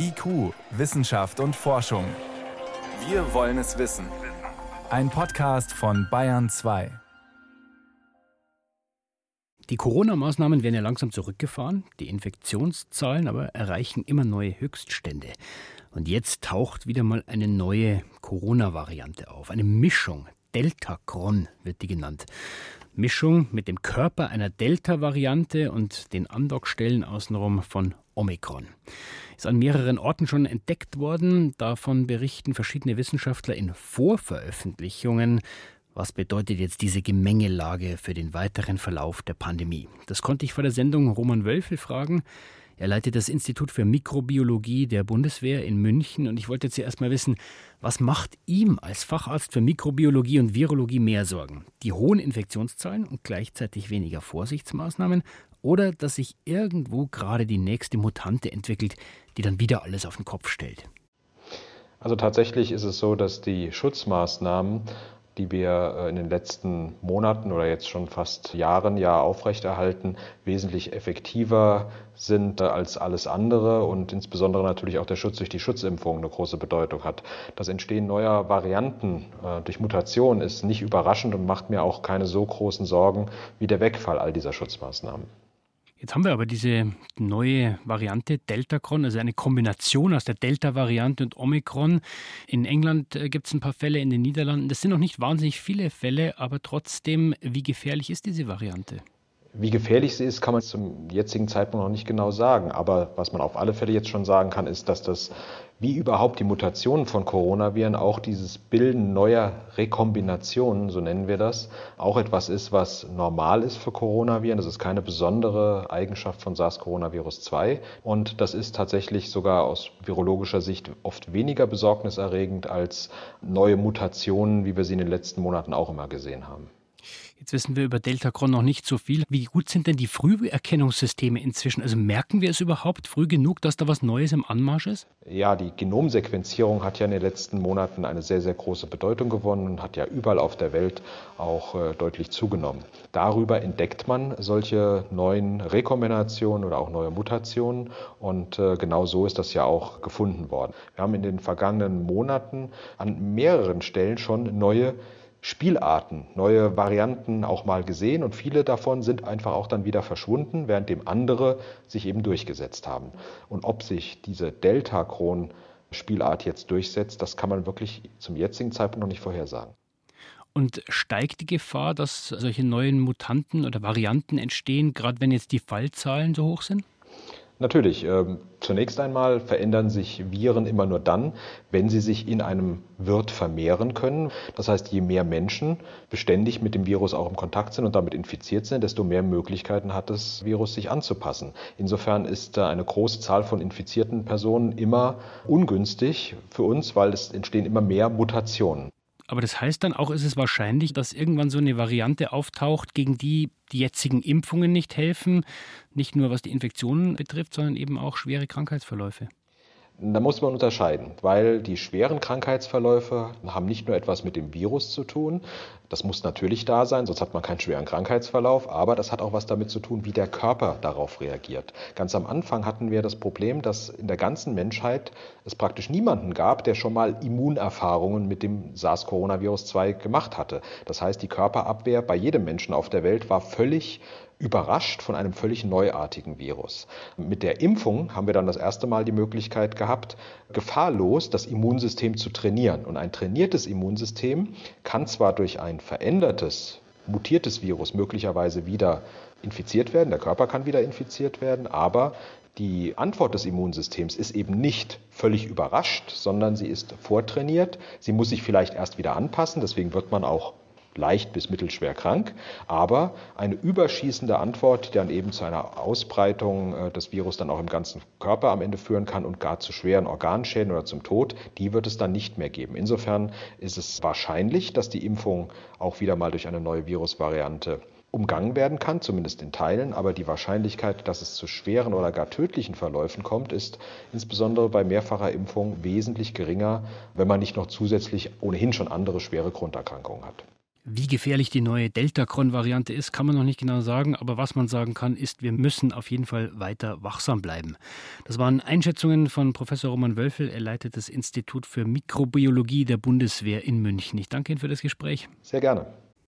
IQ, Wissenschaft und Forschung. Wir wollen es wissen. Ein Podcast von Bayern 2. Die Corona-Maßnahmen werden ja langsam zurückgefahren, die Infektionszahlen aber erreichen immer neue Höchststände. Und jetzt taucht wieder mal eine neue Corona-Variante auf, eine Mischung. Delta-Cron wird die genannt. Mischung mit dem Körper einer Delta-Variante und den Andockstellen außenrum von Omikron. Ist an mehreren Orten schon entdeckt worden. Davon berichten verschiedene Wissenschaftler in Vorveröffentlichungen. Was bedeutet jetzt diese Gemengelage für den weiteren Verlauf der Pandemie? Das konnte ich vor der Sendung Roman Wölfel fragen. Er leitet das Institut für Mikrobiologie der Bundeswehr in München und ich wollte zuerst mal wissen, was macht ihm als Facharzt für Mikrobiologie und Virologie mehr Sorgen? Die hohen Infektionszahlen und gleichzeitig weniger Vorsichtsmaßnahmen oder dass sich irgendwo gerade die nächste Mutante entwickelt, die dann wieder alles auf den Kopf stellt? Also tatsächlich ist es so, dass die Schutzmaßnahmen die wir äh, in den letzten Monaten oder jetzt schon fast Jahren ja aufrechterhalten, wesentlich effektiver sind äh, als alles andere und insbesondere natürlich auch der Schutz durch die Schutzimpfung eine große Bedeutung hat. Das Entstehen neuer Varianten äh, durch Mutation ist nicht überraschend und macht mir auch keine so großen Sorgen wie der Wegfall all dieser Schutzmaßnahmen. Jetzt haben wir aber diese neue Variante Deltacron, also eine Kombination aus der Delta-Variante und Omikron. In England äh, gibt es ein paar Fälle, in den Niederlanden. Das sind noch nicht wahnsinnig viele Fälle, aber trotzdem, wie gefährlich ist diese Variante? Wie gefährlich sie ist, kann man zum jetzigen Zeitpunkt noch nicht genau sagen. Aber was man auf alle Fälle jetzt schon sagen kann, ist, dass das wie überhaupt die Mutationen von Coronaviren auch dieses Bilden neuer Rekombinationen, so nennen wir das, auch etwas ist, was normal ist für Coronaviren. Das ist keine besondere Eigenschaft von SARS-Coronavirus 2 und das ist tatsächlich sogar aus virologischer Sicht oft weniger besorgniserregend als neue Mutationen, wie wir sie in den letzten Monaten auch immer gesehen haben. Jetzt wissen wir über Delta-Cron noch nicht so viel. Wie gut sind denn die Früherkennungssysteme inzwischen? Also merken wir es überhaupt früh genug, dass da was Neues im Anmarsch ist? Ja, die Genomsequenzierung hat ja in den letzten Monaten eine sehr, sehr große Bedeutung gewonnen und hat ja überall auf der Welt auch äh, deutlich zugenommen. Darüber entdeckt man solche neuen Rekombinationen oder auch neue Mutationen und äh, genau so ist das ja auch gefunden worden. Wir haben in den vergangenen Monaten an mehreren Stellen schon neue Spielarten, neue Varianten auch mal gesehen und viele davon sind einfach auch dann wieder verschwunden, während dem andere sich eben durchgesetzt haben. Und ob sich diese Delta-Kron-Spielart jetzt durchsetzt, das kann man wirklich zum jetzigen Zeitpunkt noch nicht vorhersagen. Und steigt die Gefahr, dass solche neuen Mutanten oder Varianten entstehen, gerade wenn jetzt die Fallzahlen so hoch sind? Natürlich. Ähm, zunächst einmal verändern sich Viren immer nur dann, wenn sie sich in einem Wirt vermehren können. Das heißt, je mehr Menschen beständig mit dem Virus auch im Kontakt sind und damit infiziert sind, desto mehr Möglichkeiten hat das Virus, sich anzupassen. Insofern ist eine große Zahl von infizierten Personen immer ungünstig für uns, weil es entstehen immer mehr Mutationen. Aber das heißt dann auch, ist es wahrscheinlich, dass irgendwann so eine Variante auftaucht, gegen die die jetzigen Impfungen nicht helfen, nicht nur was die Infektionen betrifft, sondern eben auch schwere Krankheitsverläufe. Da muss man unterscheiden, weil die schweren Krankheitsverläufe haben nicht nur etwas mit dem Virus zu tun, das muss natürlich da sein, sonst hat man keinen schweren Krankheitsverlauf, aber das hat auch was damit zu tun, wie der Körper darauf reagiert. Ganz am Anfang hatten wir das Problem, dass in der ganzen Menschheit es praktisch niemanden gab, der schon mal Immunerfahrungen mit dem SARS-Coronavirus-2 gemacht hatte. Das heißt, die Körperabwehr bei jedem Menschen auf der Welt war völlig überrascht von einem völlig neuartigen Virus. Mit der Impfung haben wir dann das erste Mal die Möglichkeit gehabt, gefahrlos das Immunsystem zu trainieren. Und ein trainiertes Immunsystem kann zwar durch ein verändertes, mutiertes Virus möglicherweise wieder infiziert werden, der Körper kann wieder infiziert werden, aber die Antwort des Immunsystems ist eben nicht völlig überrascht, sondern sie ist vortrainiert. Sie muss sich vielleicht erst wieder anpassen, deswegen wird man auch leicht bis mittelschwer krank, aber eine überschießende Antwort, die dann eben zu einer Ausbreitung äh, des Virus dann auch im ganzen Körper am Ende führen kann und gar zu schweren Organschäden oder zum Tod, die wird es dann nicht mehr geben. Insofern ist es wahrscheinlich, dass die Impfung auch wieder mal durch eine neue Virusvariante umgangen werden kann, zumindest in Teilen, aber die Wahrscheinlichkeit, dass es zu schweren oder gar tödlichen Verläufen kommt, ist insbesondere bei mehrfacher Impfung wesentlich geringer, wenn man nicht noch zusätzlich ohnehin schon andere schwere Grunderkrankungen hat. Wie gefährlich die neue Delta-Cron-Variante ist, kann man noch nicht genau sagen. Aber was man sagen kann, ist, wir müssen auf jeden Fall weiter wachsam bleiben. Das waren Einschätzungen von Professor Roman Wölfel. Er leitet das Institut für Mikrobiologie der Bundeswehr in München. Ich danke Ihnen für das Gespräch. Sehr gerne.